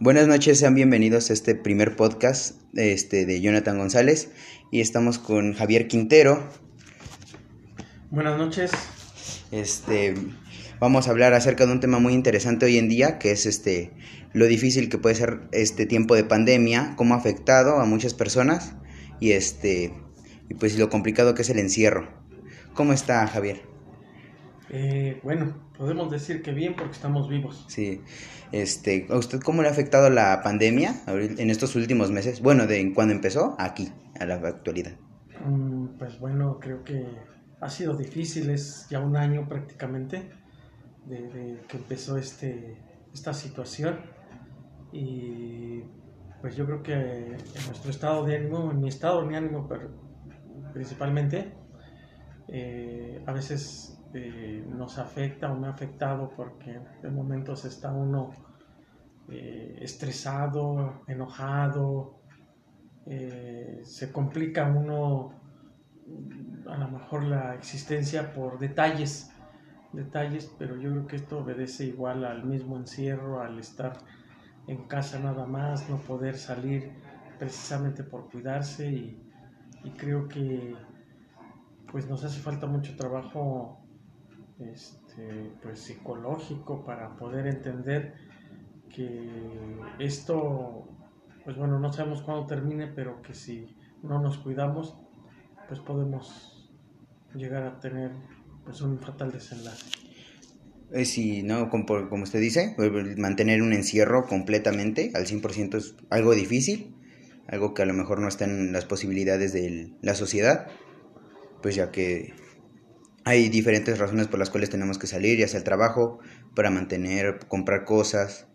Buenas noches, sean bienvenidos a este primer podcast este, de Jonathan González y estamos con Javier Quintero. Buenas noches. Este, vamos a hablar acerca de un tema muy interesante hoy en día, que es este, lo difícil que puede ser este tiempo de pandemia, cómo ha afectado a muchas personas y, este, y pues lo complicado que es el encierro. ¿Cómo está Javier? Eh, bueno, podemos decir que bien porque estamos vivos. Sí. Este, ¿A usted cómo le ha afectado la pandemia en estos últimos meses? Bueno, de cuando empezó aquí, a la actualidad. Mm, pues bueno, creo que ha sido difícil, es ya un año prácticamente de, que empezó este, esta situación y pues yo creo que en nuestro estado de ánimo, en mi estado de ánimo principalmente, eh, a veces este, nos afecta o me ha afectado porque en momentos está uno eh, estresado, enojado, eh, se complica uno a lo mejor la existencia por detalles, detalles, pero yo creo que esto obedece igual al mismo encierro, al estar en casa nada más, no poder salir precisamente por cuidarse y, y creo que pues nos hace falta mucho trabajo este, pues psicológico para poder entender que esto, pues bueno, no sabemos cuándo termine, pero que si no nos cuidamos, pues podemos llegar a tener pues un fatal desenlace. Eh, si no, como, como usted dice, mantener un encierro completamente al 100% es algo difícil, algo que a lo mejor no está en las posibilidades de la sociedad, pues ya que hay diferentes razones por las cuales tenemos que salir, ya sea el trabajo, para mantener, comprar cosas,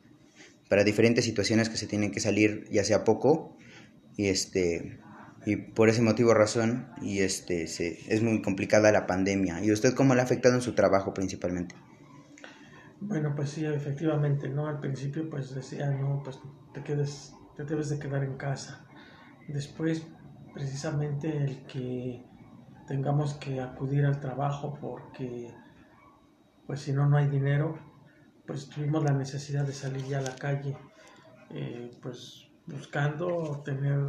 para diferentes situaciones que se tienen que salir, ya sea poco, y este y por ese motivo razón y este se, es muy complicada la pandemia. ¿Y usted cómo le ha afectado en su trabajo principalmente? Bueno, pues sí, efectivamente, ¿no? Al principio pues decía, no, pues te quedes, te debes de quedar en casa. Después, precisamente el que tengamos que acudir al trabajo porque pues si no no hay dinero pues tuvimos la necesidad de salir ya a la calle eh, pues buscando tener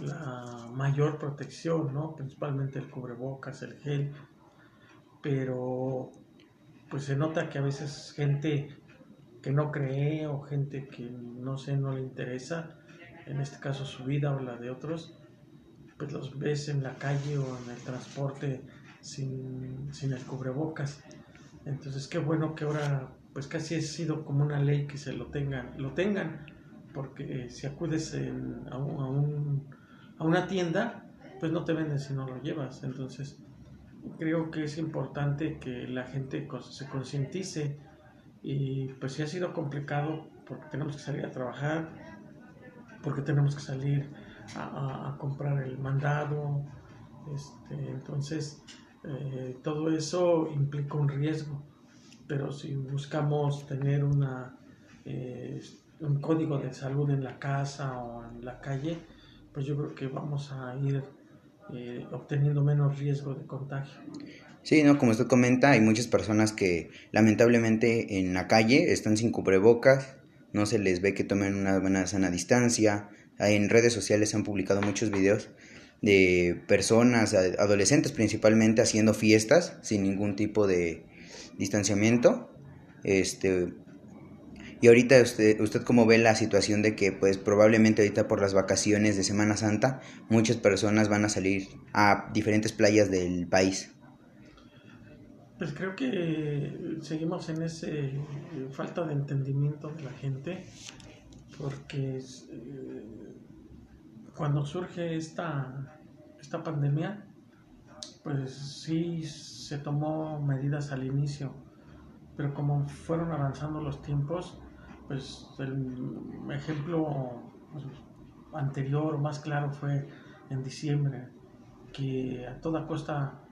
la mayor protección no principalmente el cubrebocas el gel pero pues se nota que a veces gente que no cree o gente que no sé no le interesa en este caso su vida o la de otros pues los ves en la calle o en el transporte sin, sin el cubrebocas. Entonces qué bueno que ahora pues casi ha sido como una ley que se lo tengan, lo tengan, porque si acudes a, un, a, una tienda, pues no te venden si no lo llevas. Entonces creo que es importante que la gente se concientice y pues si ha sido complicado porque tenemos que salir a trabajar, porque tenemos que salir a, comprar el mandado. Este, entonces, eh, todo eso implica un riesgo, pero si buscamos tener una, eh, un código de salud en la casa o en la calle, pues yo creo que vamos a ir eh, obteniendo menos riesgo de contagio. Sí, no, como usted comenta, hay muchas personas que lamentablemente en la calle están sin cubrebocas, no se les ve que tomen una buena sana distancia, en redes sociales han publicado muchos videos de personas, adolescentes principalmente, haciendo fiestas sin ningún tipo de distanciamiento. Este, y ahorita usted, usted cómo ve la situación de que pues probablemente ahorita por las vacaciones de Semana Santa muchas personas van a salir a diferentes playas del país. Pues creo que seguimos en ese falta de entendimiento de la gente porque eh, cuando surge esta, esta pandemia, pues sí se tomó medidas al inicio, pero como fueron avanzando los tiempos, pues el ejemplo pues, anterior, más claro, fue en diciembre, que a toda costa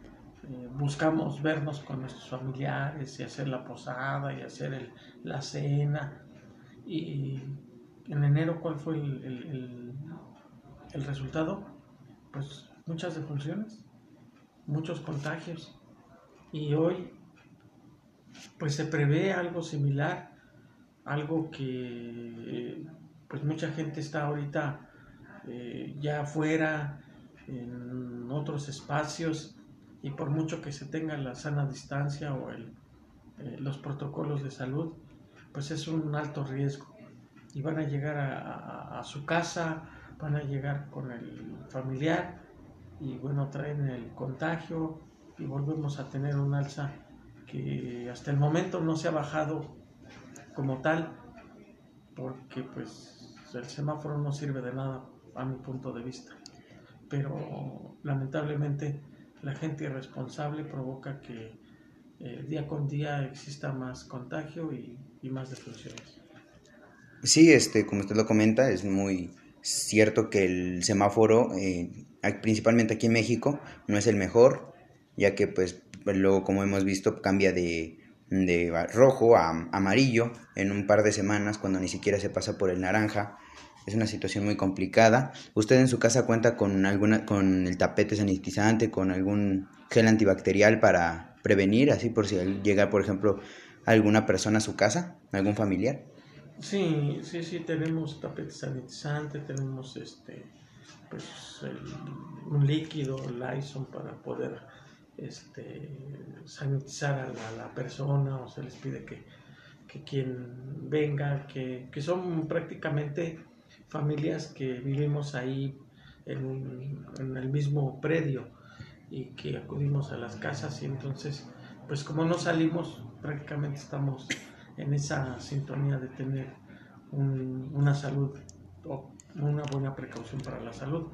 eh, buscamos vernos con nuestros familiares y hacer la posada y hacer la cena. Y en enero, ¿cuál fue el el resultado, pues muchas defunciones, muchos contagios. Y hoy, pues se prevé algo similar, algo que pues mucha gente está ahorita eh, ya afuera, en otros espacios, y por mucho que se tenga la sana distancia o el, eh, los protocolos de salud, pues es un alto riesgo. Y van a llegar a, su casa, van a llegar con el familiar y bueno, traen el contagio y volvemos a tener un alza que hasta el momento no se ha bajado como tal, porque pues el semáforo no sirve de nada a mi punto de vista. Pero lamentablemente la gente irresponsable provoca que eh, día con día exista más contagio y, más defunciones. Sí, este, como usted lo comenta, es muy cierto que el semáforo, eh, principalmente aquí en México, no es el mejor, ya que pues luego como hemos visto cambia de, de rojo a amarillo en un par de semanas cuando ni siquiera se pasa por el naranja es una situación muy complicada. ¿Usted en su casa cuenta con alguna con el tapete sanitizante, con algún gel antibacterial para prevenir, así por si llega, por ejemplo, alguna persona a su casa, algún familiar? Sí, sí, sí, tenemos tapete sanitizante, tenemos este pues un líquido Lyson para poder este sanitizar a la, persona o se les pide que, que quien venga, que, que son prácticamente familias que vivimos ahí en, el mismo predio y que acudimos a las casas y entonces pues como no salimos prácticamente estamos en esa sintonía de tener una salud o una buena precaución para la salud.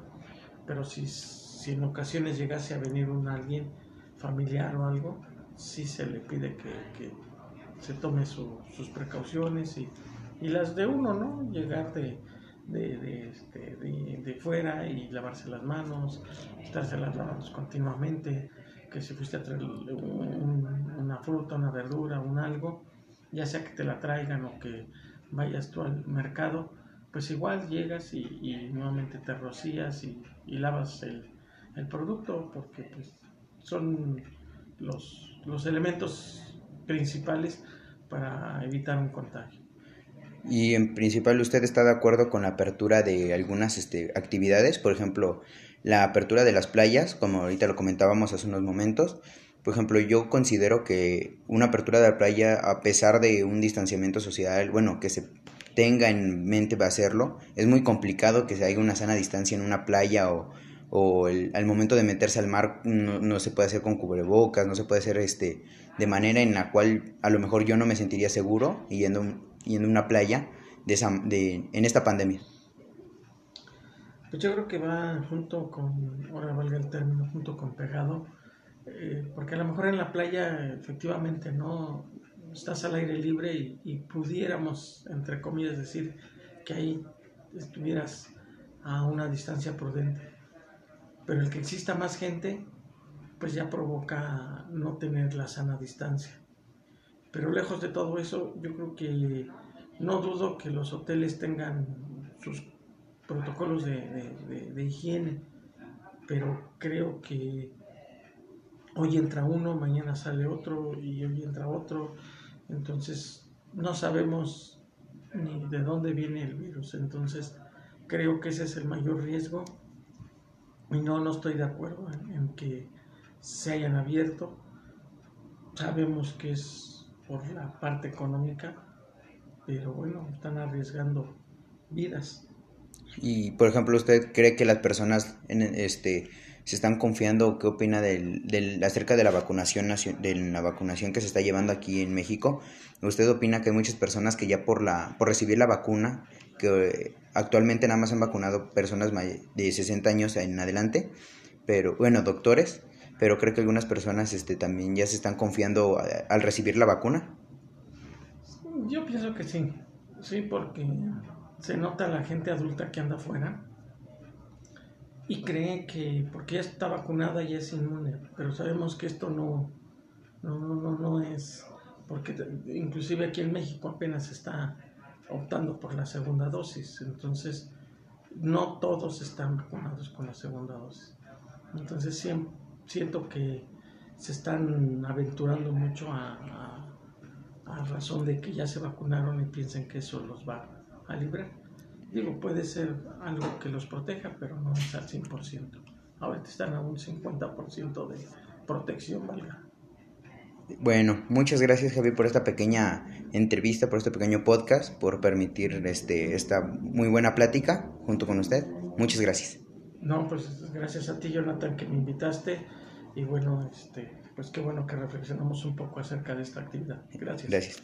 Pero si, si en ocasiones llegase a venir un alguien familiar o algo sí se le pide que, se tome sus precauciones y, y las de uno no llegar de de, de, este, de, fuera y lavarse las manos, estarse las manos continuamente, que si fuiste a traer una fruta, una verdura, un algo, ya sea que te la traigan o que vayas tú al mercado, pues igual llegas y, nuevamente te rocías y, y lavas el, el, producto porque pues, son los, los elementos principales para evitar un contagio. Y en principal, ¿usted está de acuerdo con la apertura de algunas este, actividades? Por ejemplo, la apertura de las playas, como ahorita lo comentábamos hace unos momentos. Por ejemplo, yo considero que una apertura de la playa, a pesar de un distanciamiento social, bueno, que se tenga en mente para hacerlo, es muy complicado que se haya una sana distancia en una playa o, o el, al momento de meterse al mar no, no, se puede hacer con cubrebocas, no se puede hacer este de manera en la cual a lo mejor yo no me sentiría seguro yendo y en una playa de, esa, de en esta pandemia? Pues yo creo que va junto con, ahora valga el término, junto con pegado, eh, porque a lo mejor en la playa efectivamente no estás al aire libre y, pudiéramos, entre comillas, decir que ahí estuvieras a una distancia prudente. Pero el que exista más gente, pues ya provoca no tener la sana distancia. Pero lejos de todo eso, yo creo que no dudo que los hoteles tengan sus protocolos de, higiene, pero creo que hoy entra uno, mañana sale otro y hoy entra otro, entonces no sabemos ni de dónde viene el virus, entonces creo que ese es el mayor riesgo. Y no, no estoy de acuerdo en que se hayan abierto, sabemos que es por la parte económica, pero bueno, están arriesgando vidas. Y por ejemplo, ¿usted cree que las personas en este se están confiando? ¿Qué opina del, del, acerca de la vacunación de la vacunación que se está llevando aquí en México? ¿Usted opina que hay muchas personas que ya por la por recibir la vacuna, que actualmente nada más han vacunado personas de 60 años en adelante, pero bueno, doctores, pero creo que algunas personas este, también ya se están confiando al recibir la vacuna. Yo pienso que sí, sí, porque se nota la gente adulta que anda afuera y cree que porque ya está vacunada ya es inmune, pero sabemos que esto no, no, no, no es, porque inclusive aquí en México apenas está optando por la segunda dosis, entonces no todos están vacunados con la segunda dosis. Entonces siempre siento que se están aventurando mucho a, a razón de que ya se vacunaron y piensen que eso los va a librar. Digo, puede ser algo que los proteja, pero no es al 100%. Ahorita están a un 50% de protección, valga. Bueno, muchas gracias Javier por esta pequeña entrevista, por este pequeño podcast, por permitir este, esta muy buena plática junto con usted. Muchas gracias. No, pues gracias a ti Jonathan que me invitaste y bueno, este, pues qué bueno que reflexionamos un poco acerca de esta actividad. Gracias. Gracias.